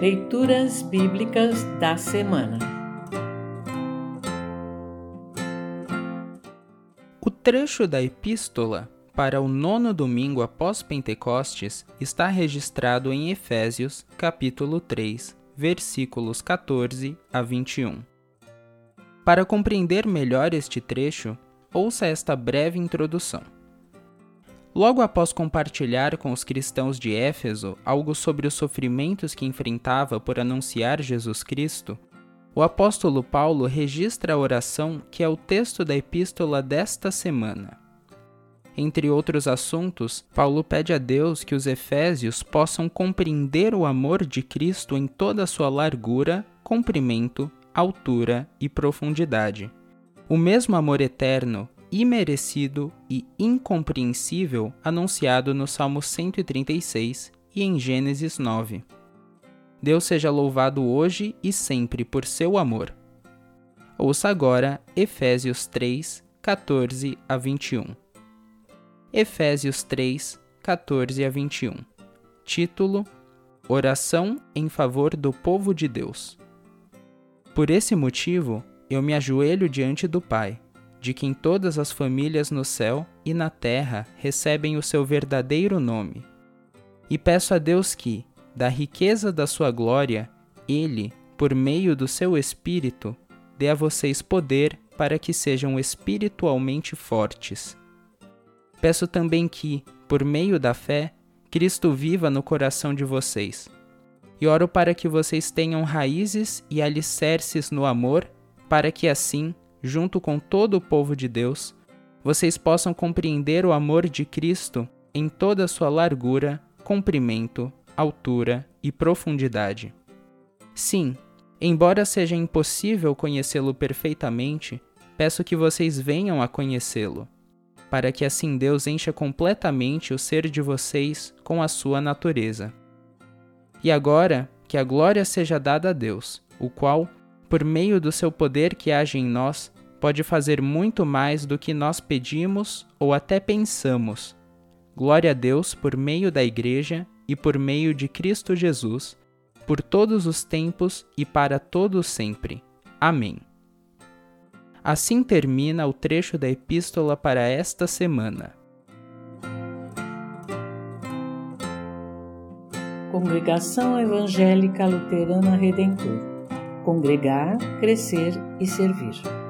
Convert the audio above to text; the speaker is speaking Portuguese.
Leituras Bíblicas da Semana O trecho da Epístola para o nono domingo após Pentecostes está registrado em Efésios, capítulo 3, versículos 14 a 21. Para compreender melhor este trecho, ouça esta breve introdução. Logo após compartilhar com os cristãos de Éfeso algo sobre os sofrimentos que enfrentava por anunciar Jesus Cristo, o apóstolo Paulo registra a oração que é o texto da epístola desta semana. Entre outros assuntos, Paulo pede a Deus que os efésios possam compreender o amor de Cristo em toda a sua largura, comprimento, altura e profundidade. O mesmo amor eterno imerecido e incompreensível anunciado no Salmo 136 e em Gênesis 9. Deus seja louvado hoje e sempre por seu amor. Ouça agora Efésios 3, 14 a 21. Efésios 3, 14 a 21. Título: Oração em favor do povo de Deus. Por esse motivo, eu me ajoelho diante do Pai de quem todas as famílias no céu e na terra recebem o seu verdadeiro nome. E peço a Deus que, da riqueza da sua glória, Ele, por meio do seu Espírito, dê a vocês poder para que sejam espiritualmente fortes. Peço também que, por meio da fé, Cristo viva no coração de vocês. E oro para que vocês tenham raízes e alicerces no amor, para que assim junto com todo o povo de Deus, vocês possam compreender o amor de Cristo em toda a sua largura, comprimento, altura e profundidade. Sim, embora seja impossível conhecê-lo perfeitamente, peço que vocês venham a conhecê-lo, para que assim Deus encha completamente o ser de vocês com a sua natureza. E agora, que a glória seja dada a Deus, o qual, por meio do seu poder que age em nós, pode fazer muito mais do que nós pedimos ou até pensamos. Glória a Deus por meio da Igreja e por meio de Cristo Jesus, por todos os tempos e para todos sempre. Amém. Assim termina o trecho da epístola para esta semana. Congregação Evangélica Luterana Redentor Congregar, Crescer e Servir.